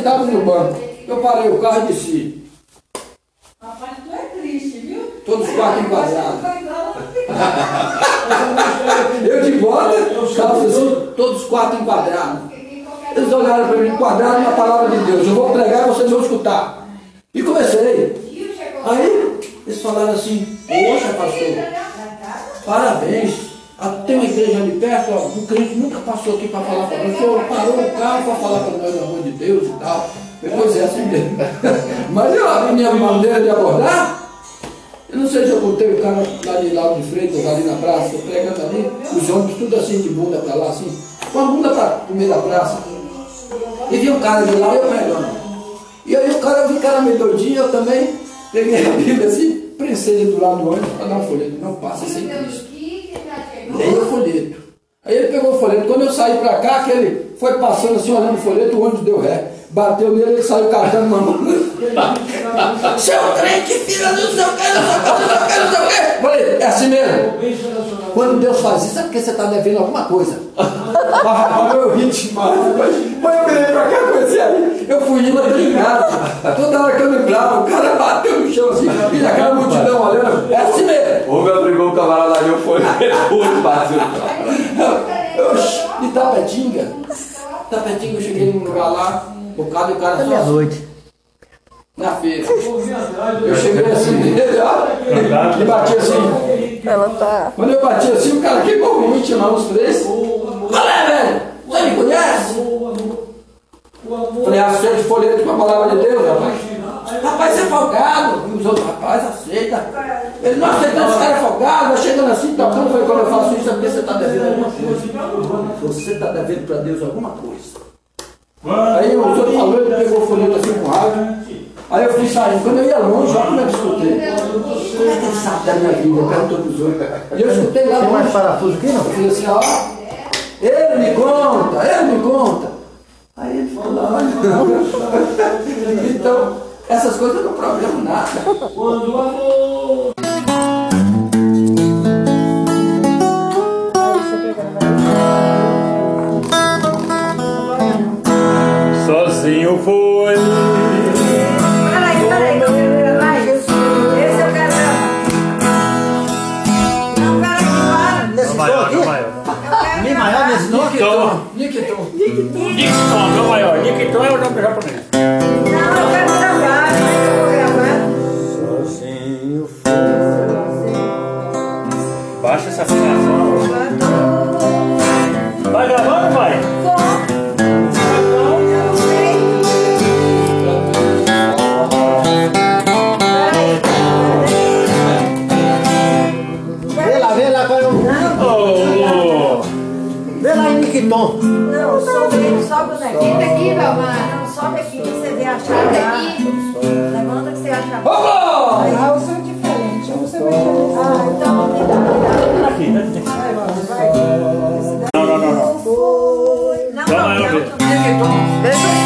Sentado no banco. Eu parei o carro e desci. Rapaz, tu é triste, viu? Todos os quatro enquadrados. Eu de bota, calça assim, todos os quatro enquadrados. Eles olharam para mim, enquadrado na palavra de Deus. Eu vou pregar e vocês vão escutar. E comecei. Aí eles falaram assim, poxa pastor, parabéns. Tem uma igreja ali perto, ó, um crente nunca passou aqui para falar para nós. O senhor parou o carro para falar para nós, amor de Deus e tal. Depois é assim mesmo. Mas eu, a minha maneira de abordar, eu não sei se eu botei o cara lá de lá de Freitas, ali na praça, eu pregando ali, os ônibus tudo assim de bunda para lá, assim, com a bunda para o meio da praça. E vi um cara de lá, eu pregando. E aí o cara, vi cara meio doidinho, eu também peguei a Bíblia assim, prensei do lado do ônibus para dar um folheto. Não passa sem Cristo. Dei o folheto. Aí ele pegou o folheto. Quando eu saí para cá, que ele foi passando assim, olhando o folheto, o ônibus deu ré. Bateu nele, ele saiu cantando mamão. Seu crente, filha do seu que, não sei o que, não sei o que, não sei o que. Falei, é assim mesmo. Quando Deus faz isso, é porque você está devendo alguma coisa. Ah, eu ri demais. Mas eu virei pra cá e comecei aí. Eu fui indo até em casa. Toda hora que eu lembrava, o cara bateu no chão assim, e aquela multidão olhando. É assim mesmo. O meu brigou o camarada ali, eu fui, ele bateu. De Tapetinga. Tapetinga, eu cheguei num lugar lá, um bocado e o cara só meia-noite. Na feira. Eu cheguei assim nele, ó, e bati assim. Ela tá. Quando eu bati assim, o cara queimou muito, tinha lá uns três. Qual é, velho? Você me conhece? Falei, aceita o folheto com a palavra de Deus, rapaz. Rapaz, você é folgado. E os outros, rapaz, aceita. Ele não aceitando os caras folgados, vai chegando assim, tocando. Falei, quando eu faço isso, é porque você está devendo alguma coisa. Você está devendo para Deus alguma coisa. Aí o outro falou, ele pegou o folheto assim com raiva. Aí eu fui saindo. Quando eu ia longe, olha como é que eu escutei. Como é que ele sabe da minha vida? Perguntou para os outros. E eu escutei lá Tem mais longe. parafuso aqui, não? Eu falei assim, ó, ele me conta, ele me conta. Aí ele falou, lá, olha. Então, essas coisas não problema nada. Quando o amor. Nikiton. Deixa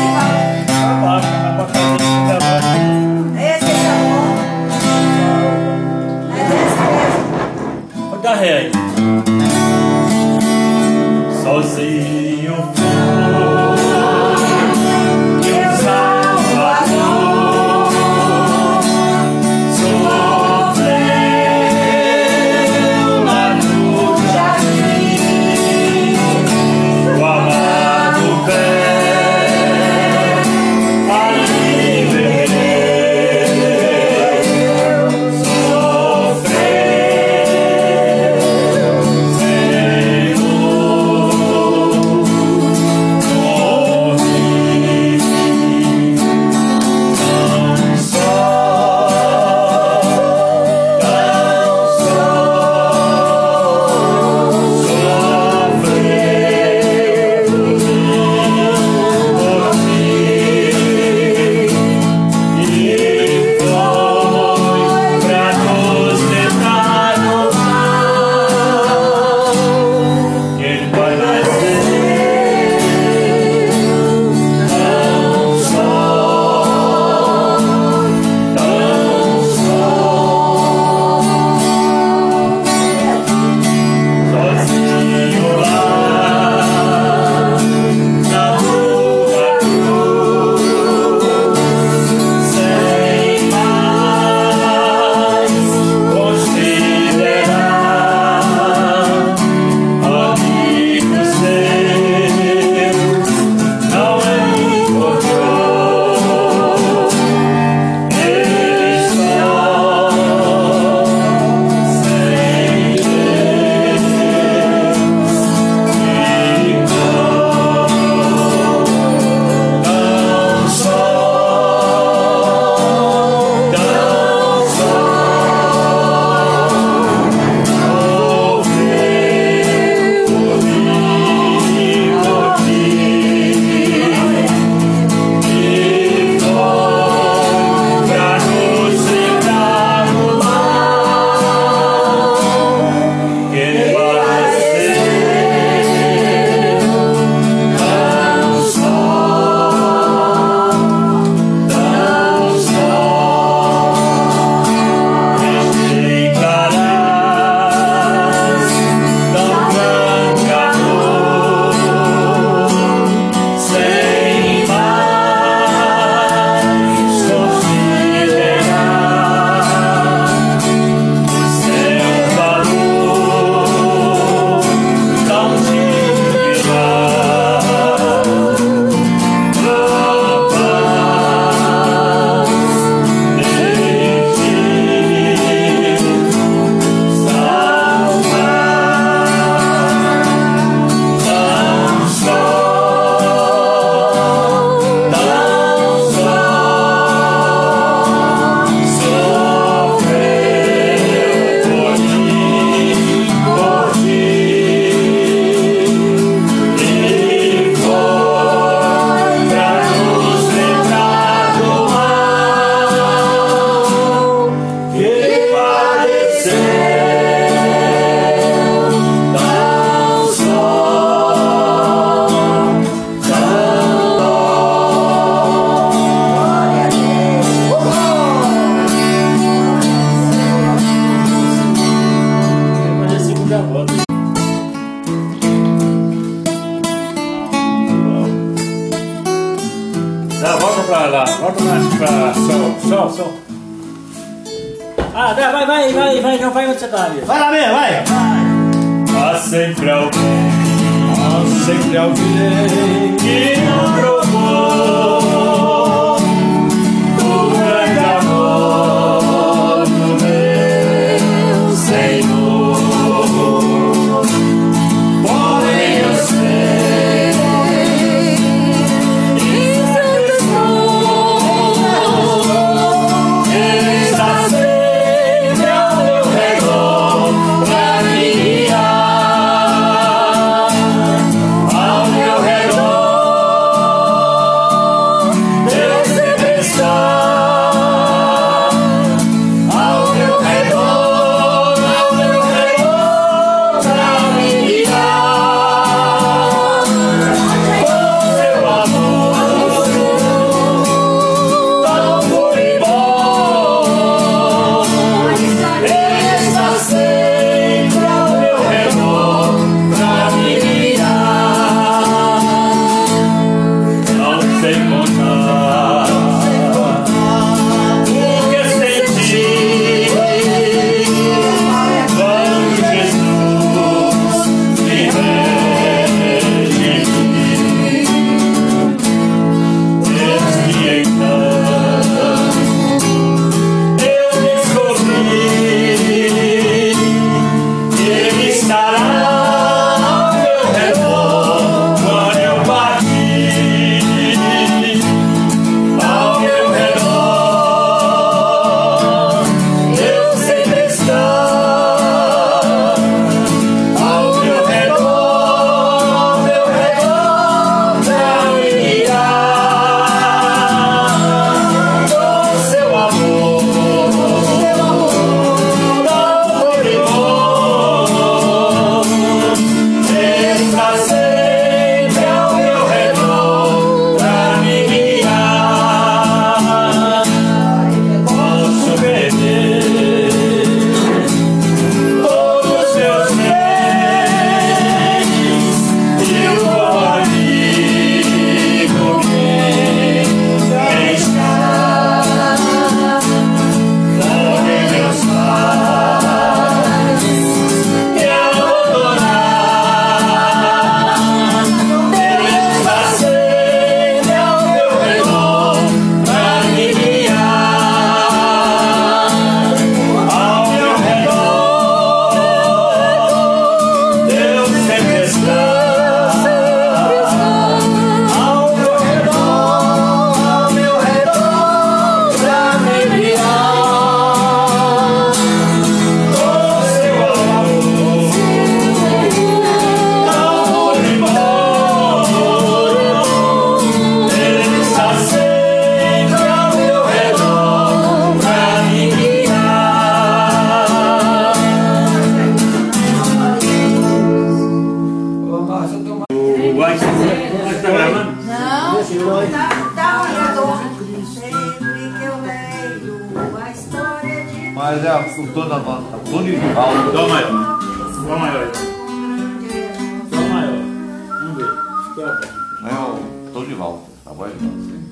Tony Valdo. A voz de.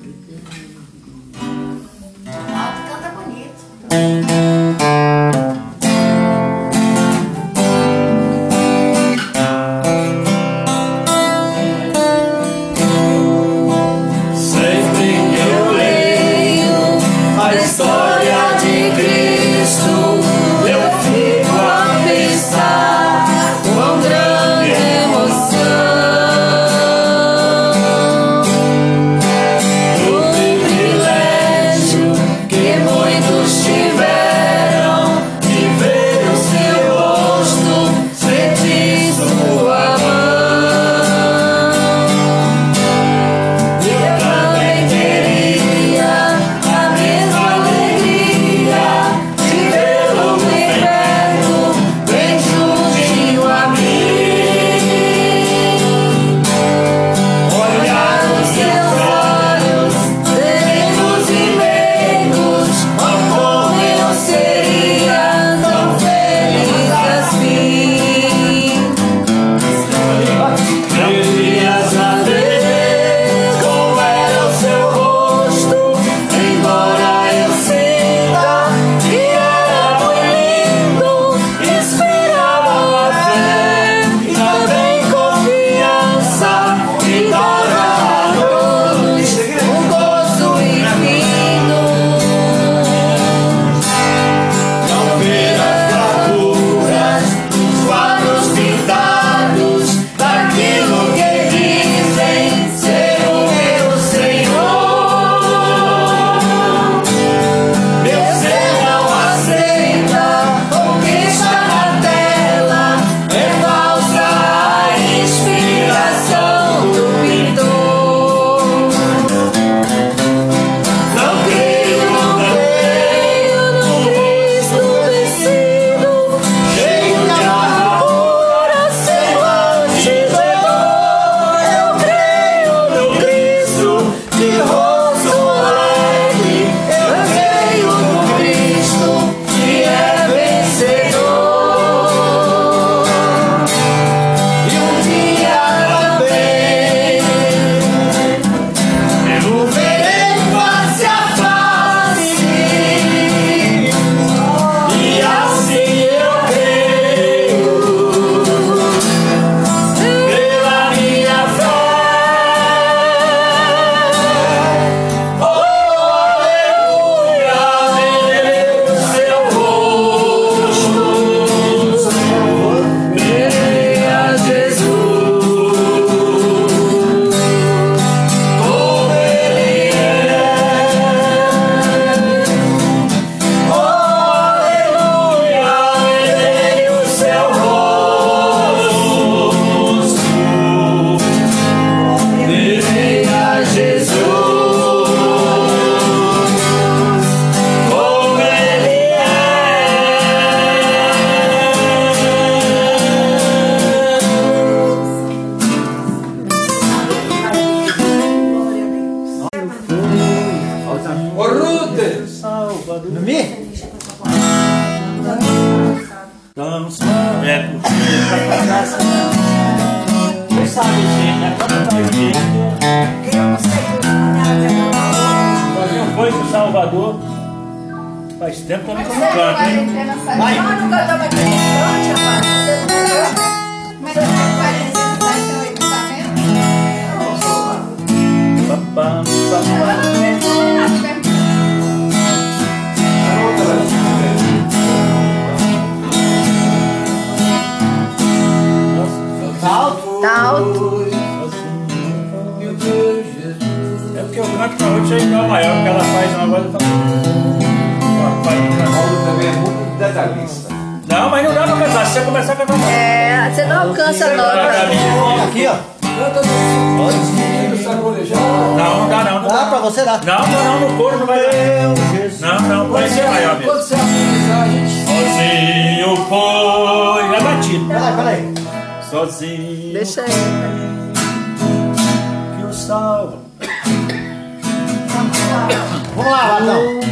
Faz tempo que eu não canto, hein? Vai. Nós não cantamos aqui? Mas eu tenho quarentena, vai ter o equipamento? Pergunta. Nossa, Alto. Tá. É porque o canto pra outra é igual maior, porque ela faz uma voz. Ela detalhista. Não, mas não dá pra cantar. Se você começar a cantar. É, você não alcança a nota. Aqui, ó. Canta no. Não, não dá não. Não, Dá pra você dar. não, não, no couro não vai dar. Não, não, pode ser maior mesmo. Quando você harmonizar, a gente. Sozinho foi. É batido. Peraí, peraí. Sozinho Deixa aí. que o salva. Vamos lá, Latão.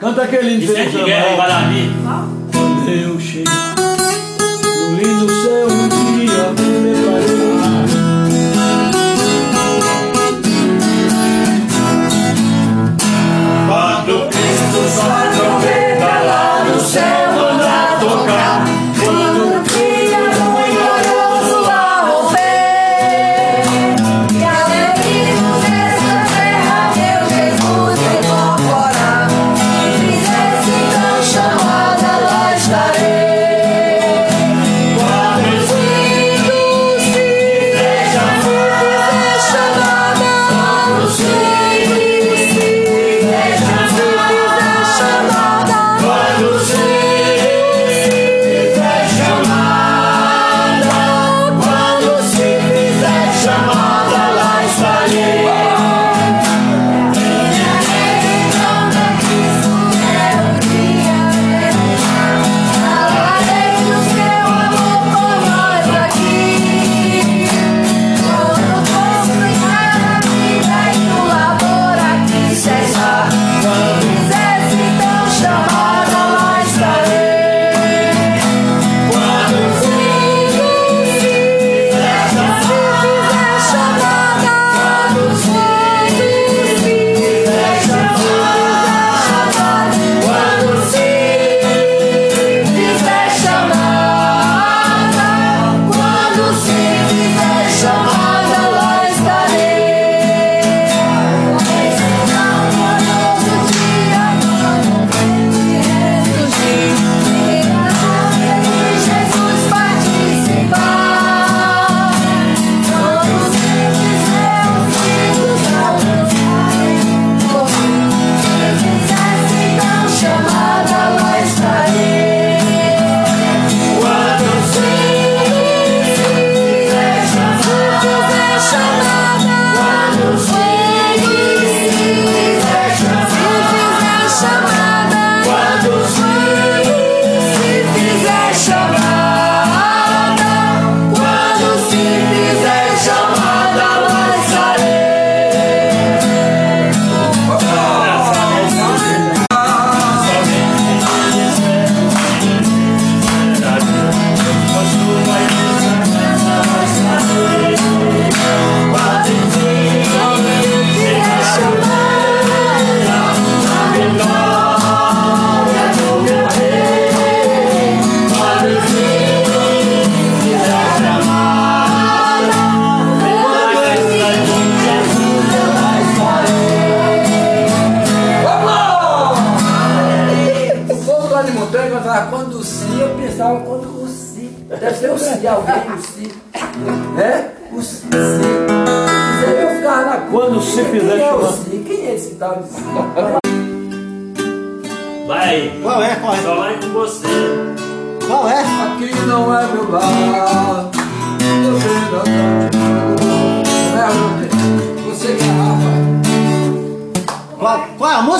Canta aquele lindo. Isso é de guerra, ama. Quando eu chegar.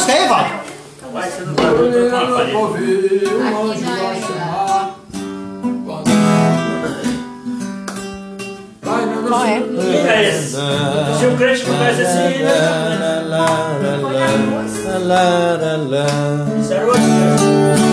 Deus aí, Vai sendo vai, é? é esse? vai, o crente pudesse vai, Isso era o